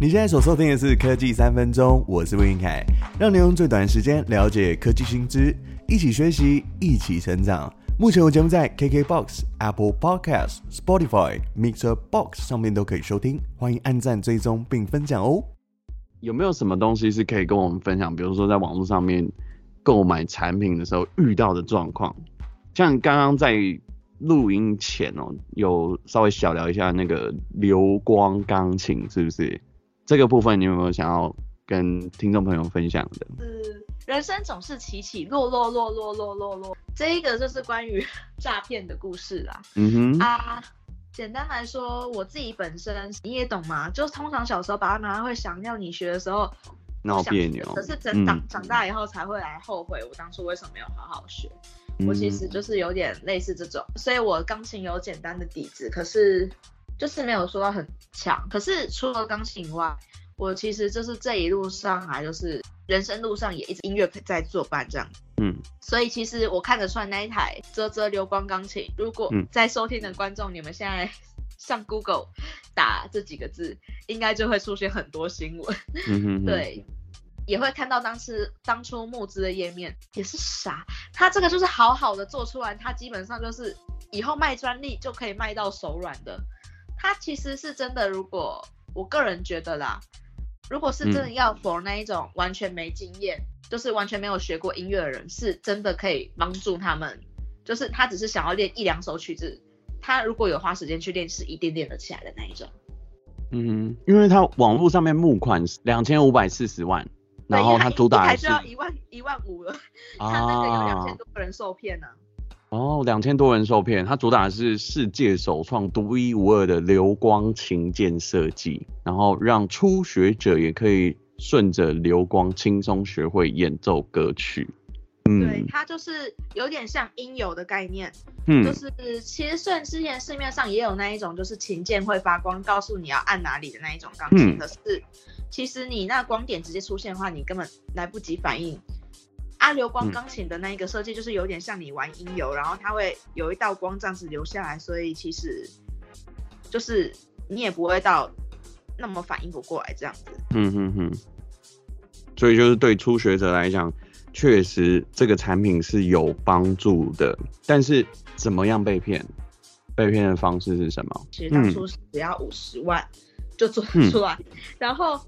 你现在所收听的是科技三分钟，我是魏云凯，让你用最短时间了解科技新知，一起学习，一起成长。目前我节目在 KKBOX、Apple Podcast、Spotify、Mixer Box 上面都可以收听，欢迎按赞、追踪并分享哦。有没有什么东西是可以跟我们分享？比如说在网络上面购买产品的时候遇到的状况，像刚刚在录音前哦，有稍微小聊一下那个流光钢琴，是不是？这个部分你有没有想要跟听众朋友分享的？是人生总是起起落落落落落落落，这一个就是关于 诈骗的故事啦。嗯哼啊。简单来说，我自己本身你也懂吗？就通常小时候爸爸妈妈会想要你学的时候闹别扭，可是真长长大以后才会来后悔，我当初为什么没有好好学？嗯、我其实就是有点类似这种，所以我钢琴有简单的底子，可是就是没有说到很强。可是除了钢琴以外，我其实就是这一路上来就是人生路上也一直音乐在作伴这样。嗯，所以其实我看得出来那一台啧啧流光钢琴，如果在收听的观众，你们现在 上 Google 打这几个字，应该就会出现很多新闻。嗯哼哼，对，也会看到当时当初募资的页面，也是傻，他这个就是好好的做出来，他基本上就是以后卖专利就可以卖到手软的。他其实是真的，如果我个人觉得啦，如果是真的要 for 那一种完全没经验。嗯就是完全没有学过音乐的人，是真的可以帮助他们。就是他只是想要练一两首曲子，他如果有花时间去练，是一定练得起来的那一种。嗯，因为他网络上面募款两千五百四十万，然后他主打是一台就要一万一万五了，他那个有两千多个人受骗呢、啊。哦，两千多人受骗，它主打的是世界首创、独一无二的流光琴键设计，然后让初学者也可以。顺着流光轻松学会演奏歌曲，嗯，对，它就是有点像音游的概念，嗯，就是其实虽然之前市面上也有那一种，就是琴键会发光，告诉你要按哪里的那一种钢琴，可、嗯、是其实你那光点直接出现的话，你根本来不及反应。啊，流光钢琴的那一个设计就是有点像你玩音游，然后它会有一道光这样子流下来，所以其实就是你也不会到。那么反应不过来这样子，嗯哼哼，所以就是对初学者来讲，确实这个产品是有帮助的。但是怎么样被骗？被骗的方式是什么？其实当初只要五十万就做出来，嗯、然后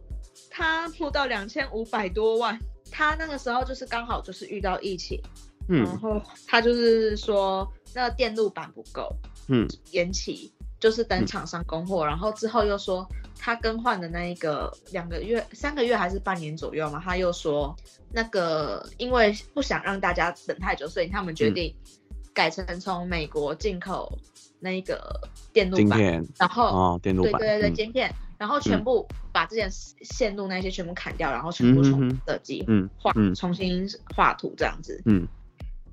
他募到两千五百多万，他那个时候就是刚好就是遇到疫情，嗯，然后他就是说那个电路板不够，嗯，延期。就是等厂商供货，嗯，然后之后又说他更换的那一个两个月、三个月还是半年左右嘛，他又说那个因为不想让大家等太久，所以他们决定改成从美国进口那一个电路板，然后哦电路板，对对对晶片，嗯，然后全部把之前线路那些全部砍掉，然后全部重设计，嗯，画，嗯，重新画图这样子，嗯。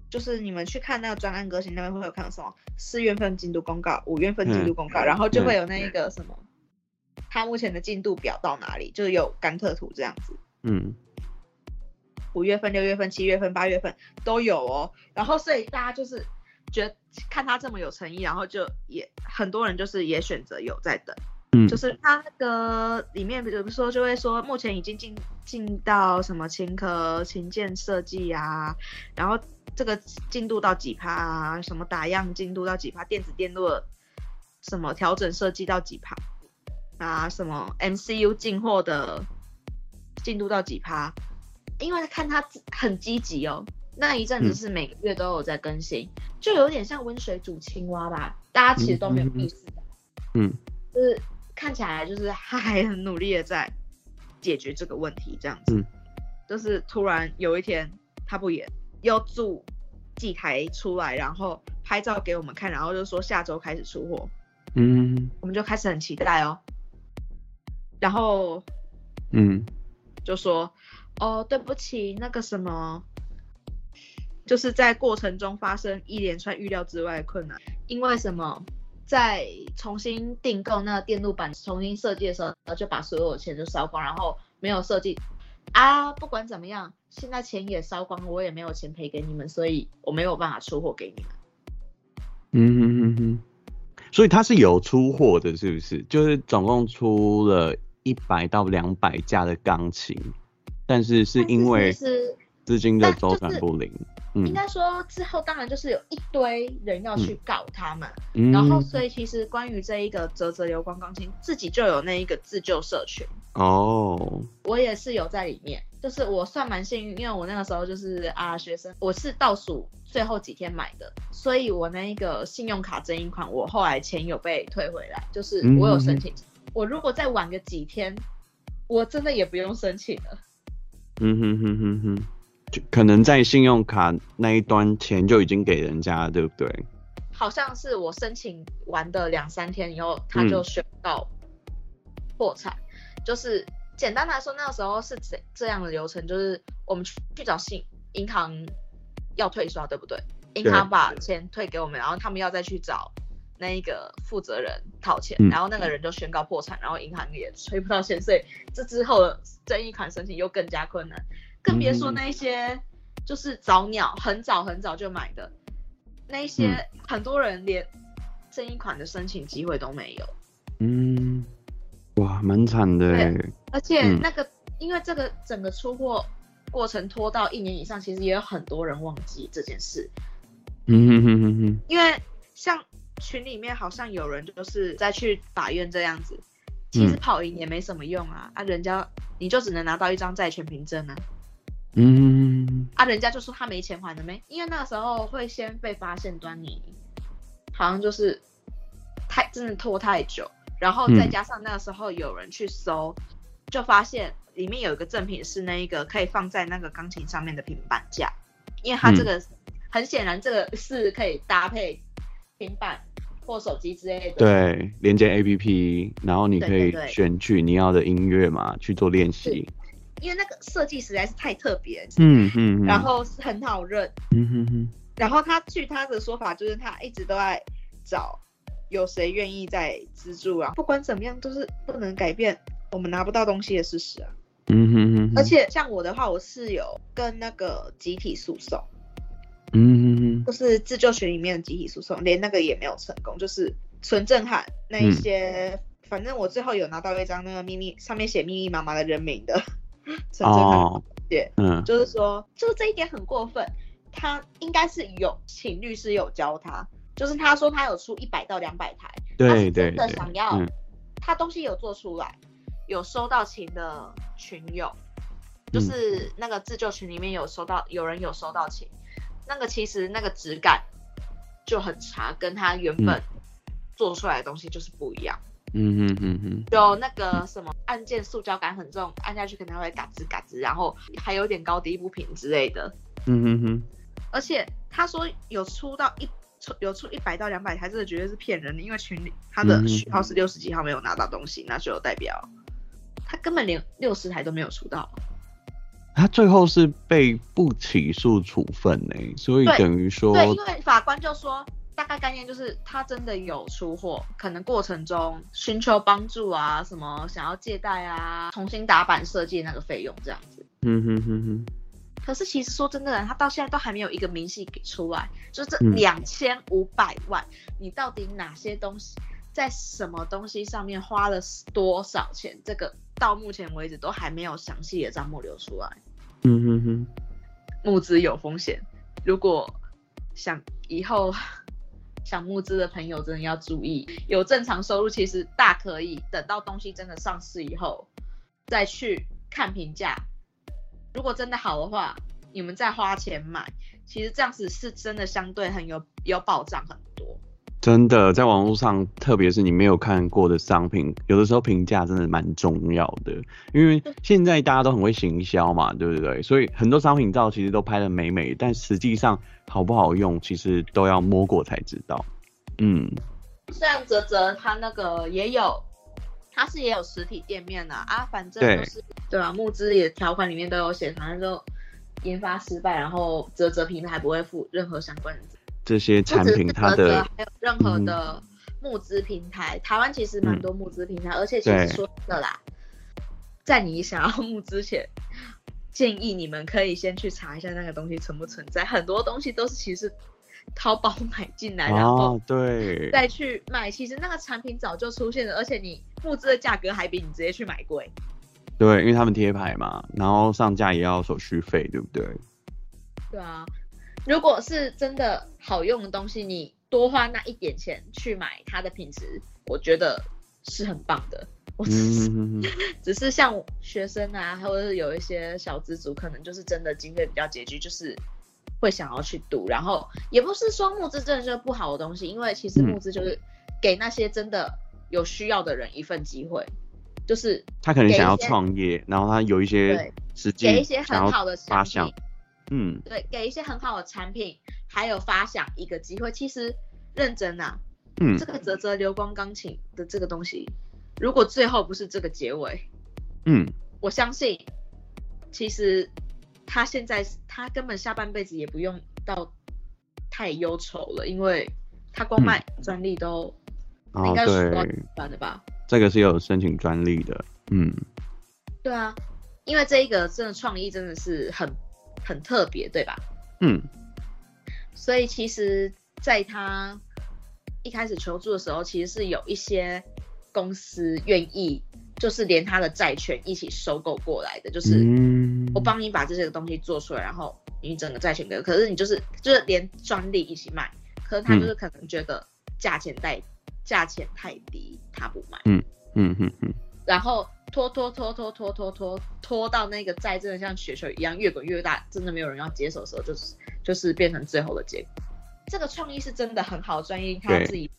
就是你们去看那个专案歌行那边会有看到什么四月份进度公告，五月份进度公告，嗯，然后就会有那一个什么，他目前的进度表到哪里，就是有甘特图这样子。嗯，五月份、六月份、七月份、八月份都有哦。然后所以大家就是觉得看他这么有诚意，然后就也很多人就是也选择有在等。嗯，就是他那个里面，比如说就会说目前已经进进到什么琴壳、琴键设计啊，然后。这个进度到几趴啊？什么打样进度到几趴？电子电路什么调整设计到几趴啊？什么 MCU 进货的进度到几趴？因为看他很积极哦，那一阵子是每个月都有在更新，嗯、就有点像温水煮青蛙吧。大家其实都没有意识到，嗯，就是看起来就是他还很努力的在解决这个问题，这样子，嗯、就是突然有一天他不演。又住祭台出来，然后拍照给我们看，然后就说下周开始出货。嗯，我们就开始很期待哦。然后，嗯，就说哦，对不起，那个什么，就是在过程中发生一连串预料之外的困难，因为什么，在重新订购那个电路板重新设计的时候，然后就把所有的钱就烧光，然后没有设计。啊，不管怎么样，现在钱也烧光了，我也没有钱赔给你们，所以我没有办法出货给你们。嗯哼哼哼，所以他是有出货的，是不是？就是总共出了一百到两百架的钢琴，但是是因为资金的周转不灵。应该说之后当然就是有一堆人要去告他们，嗯、然后所以其实关于这一个泽泽流光钢琴，自己就有那一个自救社群哦，我也是有在里面，就是我算蛮幸运，因为我那个时候就是啊学生，我是倒数最后几天买的，所以我那一个信用卡争议款，我后来钱有被退回来，就是我有申请，我如果再晚个几天，我真的也不用申请了。嗯哼哼哼哼。就可能在信用卡那一端钱就已经给人家，对不对？好像是我申请完的两三天以后，他就宣告破产。嗯、就是简单来说，那个时候是这这样的流程，就是我们去去找信银行要退刷，对不对？银行把钱退给我们，然后他们要再去找那一个负责人讨钱，嗯、然后那个人就宣告破产，然后银行也催不到钱，所以这之后的争议款申请又更加困难。更别说那些就是早鸟，很早很早就买的那一些，很多人连这一款的申请机会都没有。嗯，哇，蛮惨的。对，而且那个，嗯、因为这个整个出货过程拖到一年以上，其实也有很多人忘记这件事。嗯哼哼哼哼。因为像群里面好像有人就是在去法院这样子，其实跑赢也没什么用啊，啊，人家你就只能拿到一张债权凭证啊。嗯，啊，人家就说他没钱还了没？因为那个时候会先被发现端倪，好像就是太真的拖太久，然后再加上那个时候有人去搜，嗯、就发现里面有一个赠品是那一个可以放在那个钢琴上面的平板架，因为它这个、嗯、很显然这个是可以搭配平板或手机之类的，对，连接 APP，然后你可以选取你要的音乐嘛，去做练习。因为那个设计实在是太特别，嗯嗯，然后是很好认，嗯哼哼，然后他据他的说法，就是他一直都在找有谁愿意在资助啊，不管怎么样都是不能改变我们拿不到东西的事实啊，嗯哼哼，而且像我的话，我是有跟那个集体诉讼，嗯哼哼，就是自救群里面的集体诉讼，连那个也没有成功，就是纯震撼那一些，嗯、反正我最后有拿到一张那个秘密上面写密密麻麻的人名的。哦，对，嗯，就是说，就是这一点很过分。他应该是有请律师有教他，就是他说他有出一百到两百台，对对，真的想要，他东西有做出来，有收到琴的群友，就是那个自救群里面有收到，有人有收到琴，那个其实那个质感就很差，跟他原本做出来的东西就是不一样。嗯哼哼哼，有那个什么按键塑胶感很重，按下去可能会嘎吱嘎吱，然后还有点高低不平之类的。嗯哼哼，而且他说有出到一出有出一百到两百台，这个绝对是骗人的，因为群里他的序号是六十几号没有拿到东西，那就代表他根本连六十台都没有出到。他最后是被不起诉处分呢，所以等于说，对，因为法官就说。大概概念就是他真的有出货，可能过程中寻求帮助啊，什么想要借贷啊，重新打版设计那个费用这样子。嗯哼哼哼。可是其实说真的，他到现在都还没有一个明细给出来，就是这两千五百万，嗯、你到底哪些东西在什么东西上面花了多少钱？这个到目前为止都还没有详细的账目流出来。嗯哼哼。募资有风险，如果想以后。想募资的朋友真的要注意，有正常收入其实大可以等到东西真的上市以后再去看评价。如果真的好的话，你们再花钱买，其实这样子是真的相对很有有保障很多。真的，在网络上，特别是你没有看过的商品，有的时候评价真的蛮重要的，因为现在大家都很会行销嘛，对不对？所以很多商品照其实都拍的美美，但实际上好不好用，其实都要摸过才知道。嗯，虽然啧啧他那个也有，他是也有实体店面的啊，啊，反正就是对，吧啊，募资也条款里面都有写，反正就研发失败，然后泽泽平台不会负任何相关的。这些产品它的还有任何的募资平台，嗯、台湾其实蛮多募资平台，嗯、而且其实说的啦，在你想要募资前，建议你们可以先去查一下那个东西存不存在，很多东西都是其实淘宝买进来，然后对再去卖。其实那个产品早就出现了，而且你募资的价格还比你直接去买贵。对，因为他们贴牌嘛，然后上架也要手续费，对不对？对啊，如果是真的好用的东西，你多花那一点钱去买它的品质，我觉得是很棒的。我只是、嗯、只是像学生啊，或者是有一些小资族，可能就是真的经费比较拮据，就是会想要去赌。然后也不是说募资真的就是不好的东西，因为其实募资就是给那些真的有需要的人一份机会。就是他可能想要创业，然后他有一些实际给一些很好的发想，嗯，对，给一些很好的产品，还有发想一个机会。其实认真啊，嗯，这个泽泽流光钢琴的这个东西，如果最后不是这个结尾，嗯，我相信其实他现在他根本下半辈子也不用到太忧愁了，因为他光卖专利都应该是多赚的吧。这个是有申请专利的，嗯，对啊，因为这一个真的创意真的是很很特别，对吧？嗯，所以其实在他一开始求助的时候，其实是有一些公司愿意，就是连他的债权一起收购过来的，就是我帮你把这些东西做出来，然后你整个债权给，可是你就是就是连专利一起卖，可是他就是可能觉得价钱太。价钱太低，他不买。嗯嗯嗯嗯。然后拖拖拖拖拖拖拖拖到那个债真的像雪球一样越滚越大，真的没有人要接手的时候，就是就是变成最后的结果。这个创意是真的很好，专业他自己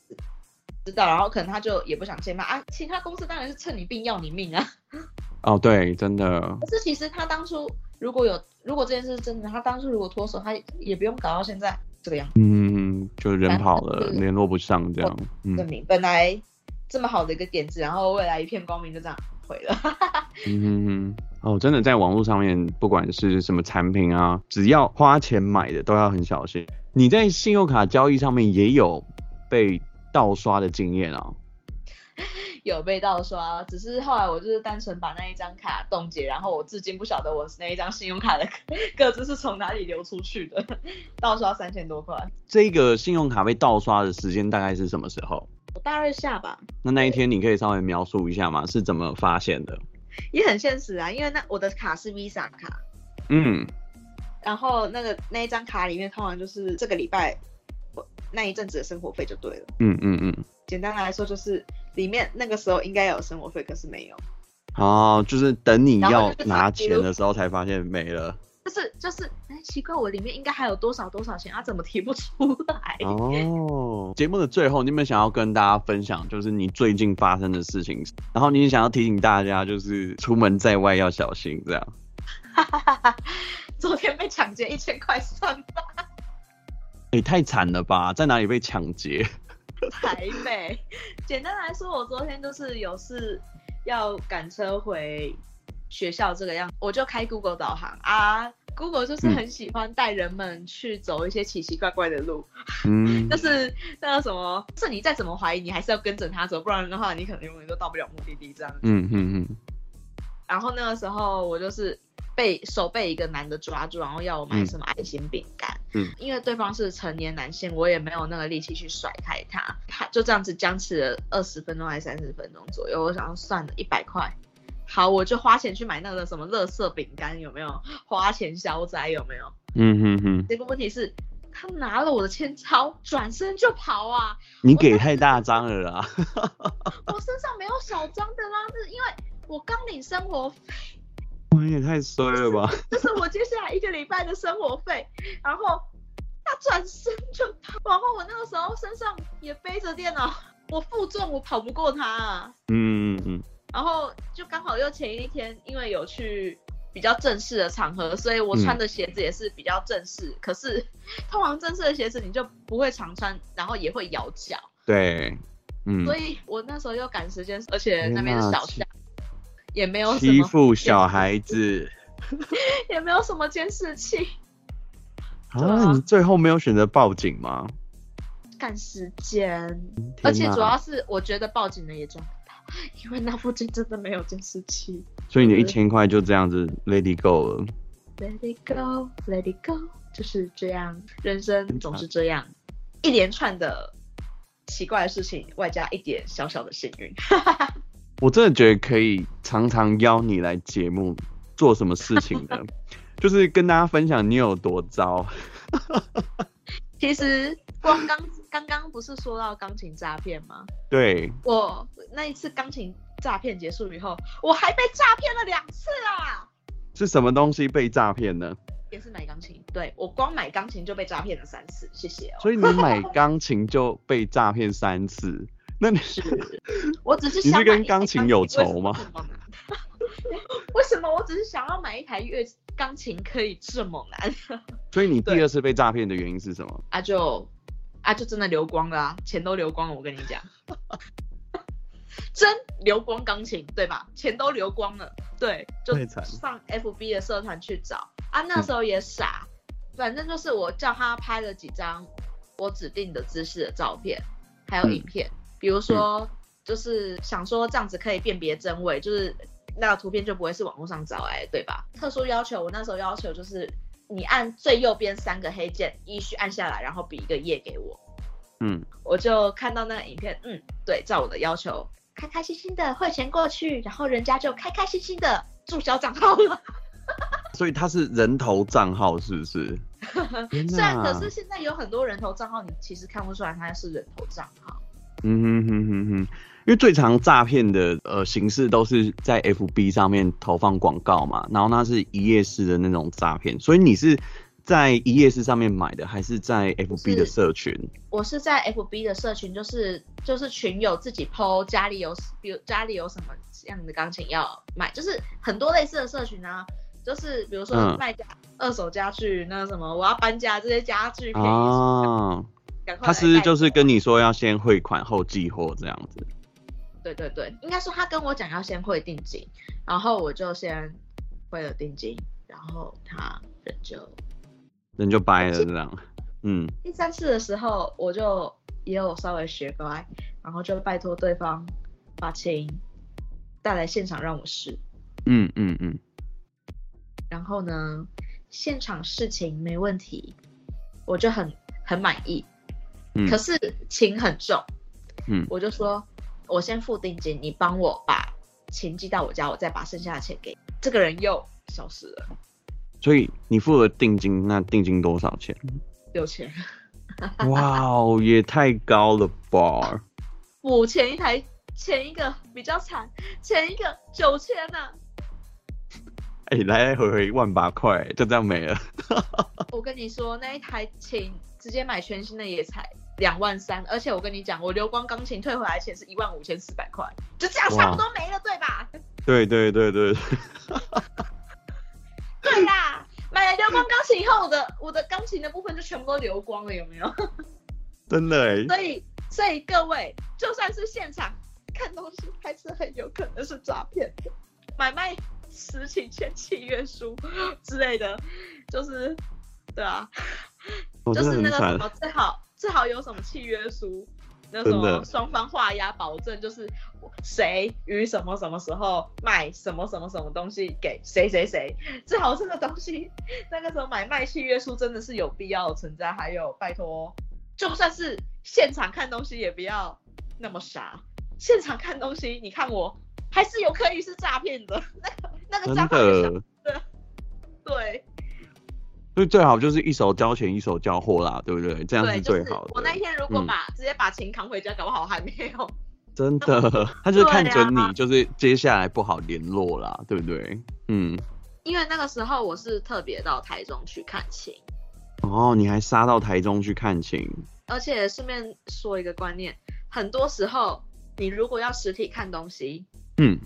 知道，然后可能他就也不想接嘛啊。其他公司当然是趁你病要你命啊。哦，对，真的。可是其实他当初如果有，如果这件事是真的，他当初如果脱手，他也不用搞到现在。这个样子，嗯，就人跑了，联络不上这样。证明本来这么好的一个点子，然后未来一片光明就这样毁了。嗯哼哼，哦，真的在网络上面，不管是什么产品啊，只要花钱买的都要很小心。你在信用卡交易上面也有被盗刷的经验啊？有被盗刷，只是后来我就是单纯把那一张卡冻结，然后我至今不晓得我那一张信用卡的 个资是从哪里流出去的。盗刷三千多块。这个信用卡被盗刷的时间大概是什么时候？我大二下吧。那那一天你可以稍微描述一下吗？是怎么发现的？也很现实啊，因为那我的卡是 Visa 卡。嗯。然后那个那一张卡里面通常就是这个礼拜我那一阵子的生活费就对了。嗯嗯嗯。简单来说就是。里面那个时候应该有生活费，可是没有。哦，就是等你要拿钱的时候才发现没了。就是就是，哎、欸，奇怪，我里面应该还有多少多少钱啊？怎么提不出来？哦，节目的最后，你有没有想要跟大家分享，就是你最近发生的事情？然后你想要提醒大家，就是出门在外要小心，这样。哈哈哈哈，昨天被抢劫一千块算吧？也、欸、太惨了吧！在哪里被抢劫？台北，简单来说，我昨天就是有事要赶车回学校这个样，我就开 Google 导航啊，Google 就是很喜欢带人们去走一些奇奇怪怪的路，嗯，就是那个什么，是你再怎么怀疑，你还是要跟着他走，不然的话，你可能永远都到不了目的地这样子。嗯嗯嗯。然后那个时候我就是。被手被一个男的抓住，然后要我买什么爱心饼干。嗯，因为对方是成年男性，我也没有那个力气去甩开他。他就这样子僵持了二十分钟还是三十分钟左右。我想要算了一百块，好，我就花钱去买那个什么乐色饼干，有没有？花钱消灾有没有？嗯哼哼。结果问题是，他拿了我的钱钞，转身就跑啊！你给太大张了啦！我身上没有小张的啦，是因为我刚领生活费。你也太衰了吧！这是我接下来一个礼拜的生活费，然后他转身就跑，然后我那个时候身上也背着电脑，我负重，我跑不过他啊。嗯嗯嗯。然后就刚好又前一天，因为有去比较正式的场合，所以我穿的鞋子也是比较正式。嗯、可是通常正式的鞋子你就不会常穿，然后也会咬脚。对，嗯。所以我那时候又赶时间，而且那边是小巷。也没有欺负小孩子，也没有什么监视器啊！你最后没有选择报警吗？赶时间，而且主要是我觉得报警了也抓不到，因为那附近真的没有监视器。所以你的一千块就这样子 let it go 了。Let it go, let it go，就是这样，人生总是这样。一连串的奇怪的事情，外加一点小小的幸运。我真的觉得可以常常邀你来节目做什么事情的？就是跟大家分享你有多糟。其实光刚 刚刚不是说到钢琴诈骗吗？对，我那一次钢琴诈骗结束以后，我还被诈骗了两次啦！是什么东西被诈骗呢？也是买钢琴，对，我光买钢琴就被诈骗了三次，谢谢哦。所以你买 钢琴就被诈骗三次？那你是？我只是你是跟钢琴有仇吗？为什么我只是想要买一台乐钢琴可以这么难？所以你第二次被诈骗的原因是什么？啊就啊就真的流光了啊，钱都流光了，我跟你讲，真流光钢琴对吧？钱都流光了，对，就上 FB 的社团去找啊，那时候也傻，嗯、反正就是我叫他拍了几张我指定的姿势的照片，还有影片。嗯比如说，就是想说这样子可以辨别真伪，就是那个图片就不会是网络上找来，对吧？特殊要求，我那时候要求就是你按最右边三个黑键，依序按下来，然后比一个耶给我。嗯，我就看到那个影片，嗯，对，照我的要求，开开心心的汇钱过去，然后人家就开开心心的注销账号了。所以他是人头账号，是不是？虽然可是现在有很多人头账号，你其实看不出来他是人头账号。嗯哼哼哼哼，因为最常诈骗的呃形式都是在 FB 上面投放广告嘛，然后那是一页式的那种诈骗，所以你是在一页式上面买的，还是在 FB 的社群？我是在 FB 的社群，就是就是群友自己 PO 家里有，比如家里有什么样的钢琴要买，就是很多类似的社群啊，就是比如说卖家、嗯、二手家具，那什么我要搬家这些家具可以。啊他是不是就是跟你说要先汇款后寄货这样子？对对对，应该说他跟我讲要先汇定金，然后我就先汇了定金，然后他人就人就掰了这样。嗯。第三次的时候，我就也有稍微学乖，然后就拜托对方把琴带来现场让我试。嗯嗯嗯。然后呢，现场试琴没问题，我就很很满意。可是琴很重，嗯，我就说，我先付定金，你帮我把琴寄到我家，我再把剩下的钱给你。这个人又消失了。所以你付了定金，那定金多少钱？六千。哇哦，也太高了吧！五前一台，前一个比较惨，前一个九千呢。哎，来来回回万八块，就这样没了。我跟你说，那一台琴直接买全新的也才。两万三，而且我跟你讲，我流光钢琴退回来钱是一万五千四百块，就这样差不多没了，对吧？对对对对。对啦，买了流光钢琴以后，我的我的钢琴的部分就全部都流光了，有没有？真的哎。所以所以各位，就算是现场看东西，还是很有可能是诈骗的。买卖实情签契约书之类的，就是对啊，就是那个什么最好。最好有什么契约书，那什么双方画押保证，就是谁于什么什么时候卖什么什么什么东西给谁谁谁，最好这个东西，那个时候买卖契约书真的是有必要存在。还有拜托，就算是现场看东西也不要那么傻，现场看东西，你看我还是有可以是诈骗的，那个那个诈骗的，对。所以最好就是一手交钱一手交货啦，对不对？这样是最好的。就是、我那一天如果把、嗯、直接把琴扛回家，搞不好还没有。真的，他就是看准你，就是接下来不好联络啦，对不对？嗯。因为那个时候我是特别到台中去看琴。哦，你还杀到台中去看琴？而且顺便说一个观念，很多时候你如果要实体看东西，嗯，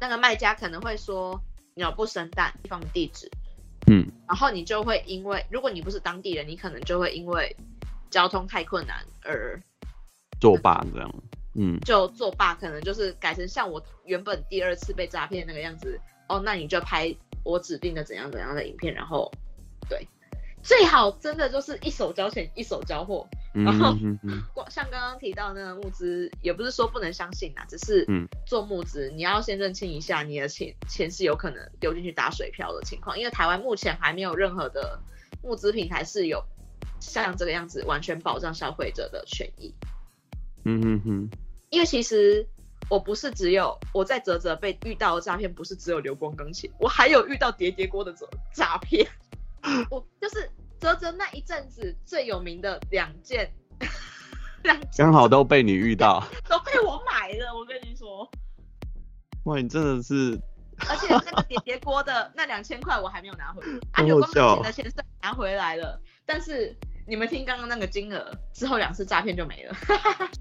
那个卖家可能会说鸟不生蛋，地方地址。嗯，然后你就会因为，如果你不是当地人，你可能就会因为交通太困难而作罢这样。嗯，就作罢，可能就是改成像我原本第二次被诈骗那个样子。哦，那你就拍我指定的怎样怎样的影片，然后对，最好真的就是一手交钱一手交货。然后，像刚刚提到那个募资，也不是说不能相信啊，只是做募资，你要先认清一下你的钱钱是有可能丢进去打水漂的情况，因为台湾目前还没有任何的募资平台是有像这个样子完全保障消费者的权益。嗯哼哼，因为其实我不是只有我在泽泽被遇到的诈骗，不是只有流光钢琴，我还有遇到叠叠锅的诈诈骗。我就是泽泽那一阵子最有名的两件，两件刚好都被你遇到，都被我买了。我跟你说，哇，你真的是，而且那个叠叠锅的那两千块我还没有拿回来，啊，流光钢琴的钱是拿回来了，但是。你们听刚刚那个金额之后，两次诈骗就没了。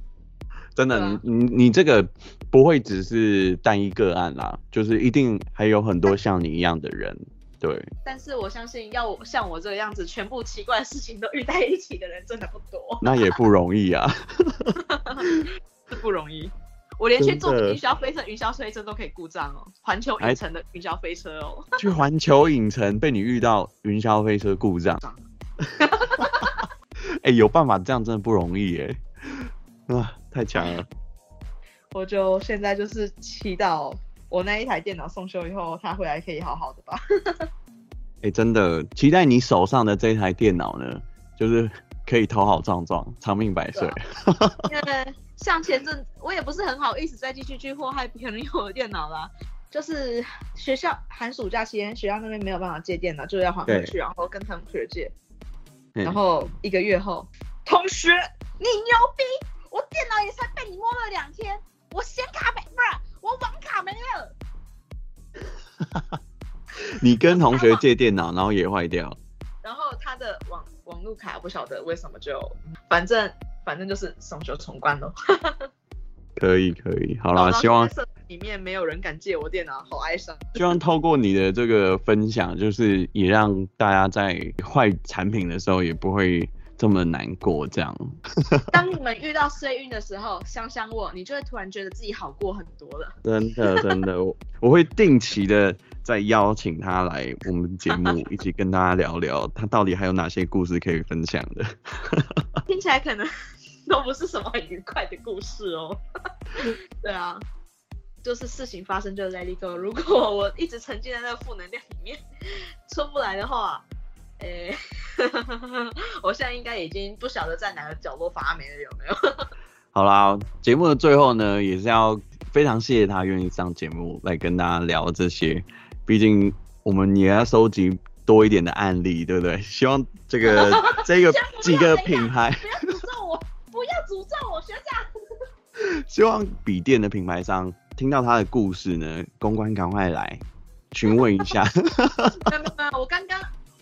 真的，啊、你你这个不会只是单一个案啦，就是一定还有很多像你一样的人，对。但是我相信，要像我这个样子，全部奇怪的事情都遇在一起的人，真的不多。那也不容易啊。是不容易。我连去坐云霄飞车，云霄飞车都可以故障哦。环球影城的云霄飞车哦。去环球影城被你遇到云霄飞车故障。哎、欸，有办法这样真的不容易哎，啊，太强了！我就现在就是祈祷我那一台电脑送修以后，它回来可以好好的吧。哎、欸，真的期待你手上的这一台电脑呢，就是可以头好壮壮，长命百岁。因为像前阵我也不是很好意思再继续去祸害别人用我的电脑啦，就是学校寒暑假期间，学校那边没有办法借电脑，就是要还回去，然后跟同学借。然后一个月后，同学，你牛逼！我电脑也才被你摸了两天，我显卡没，不是，我网卡没了。你跟同学借电脑，然后也坏掉。然后他的网网路卡不晓得为什么就，反正反正就是送修重关了。可以可以，好啦，希望里面没有人敢借我电脑，好哀伤。希望透过你的这个分享，就是也让大家在坏产品的时候也不会这么难过。这样，当你们遇到衰运的时候，想想我，你就会突然觉得自己好过很多了。真的真的，我我会定期的再邀请他来我们节目，一起跟大家聊聊他到底还有哪些故事可以分享的。听起来可能。都不是什么很愉快的故事哦。对啊，就是事情发生就 let it go。如果我一直沉浸在那个负能量里面出不来的话，诶、欸，我现在应该已经不晓得在哪个角落发霉了，有没有？好啦，节目的最后呢，也是要非常谢谢他愿意上节目来跟大家聊这些。毕竟我们也要收集多一点的案例，对不对？希望这个这个几个品牌。不要诅咒我学长。希望笔电的品牌商听到他的故事呢，公关赶快来询问一下。没有没有，我刚刚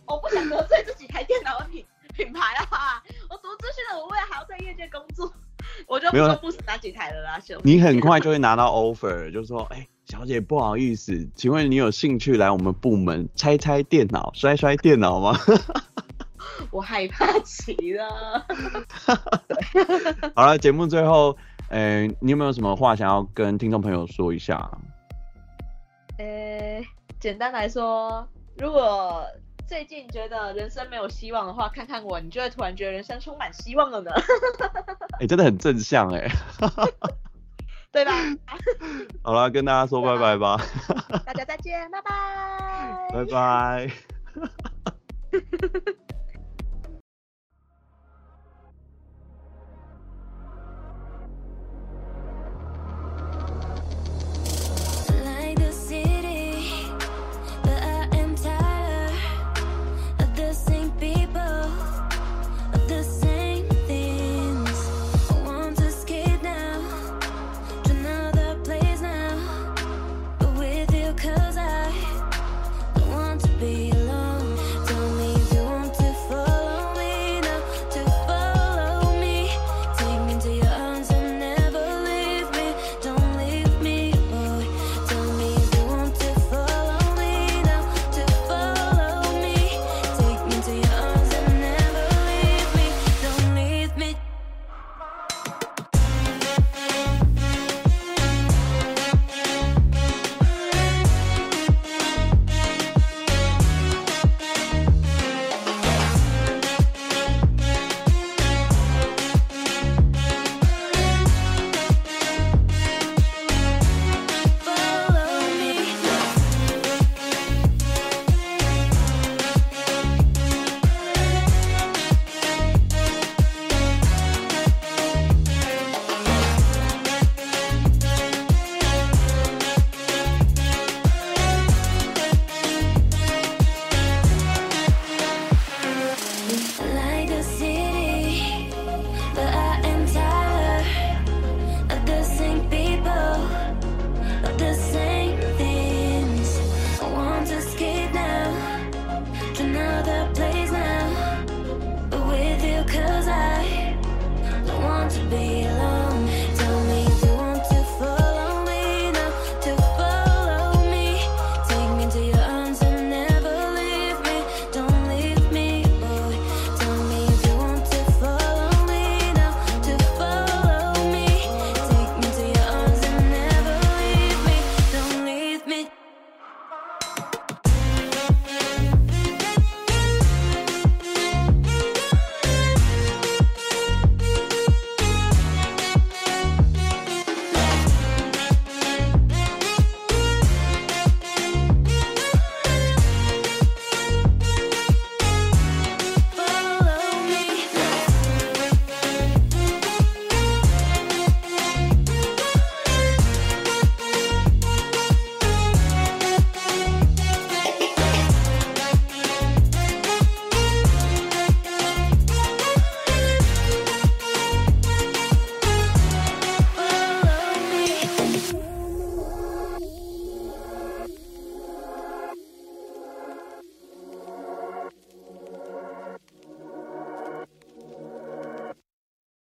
我不想得罪这几台电脑的品品牌啊，我读资讯的，我未来还要在业界工作，我就不说不死哪几台了啦。你很快就会拿到 offer，就是说，哎、欸，小姐不好意思，请问你有兴趣来我们部门拆拆电脑、摔摔电脑吗？我害怕极了。好了，节目最后，呃，你有没有什么话想要跟听众朋友说一下？呃、欸，简单来说，如果最近觉得人生没有希望的话，看看我，你就会突然觉得人生充满希望了呢。哎、欸，真的很正向哎，对吧？好了，跟大家说拜拜吧。大家再见，拜拜。拜拜。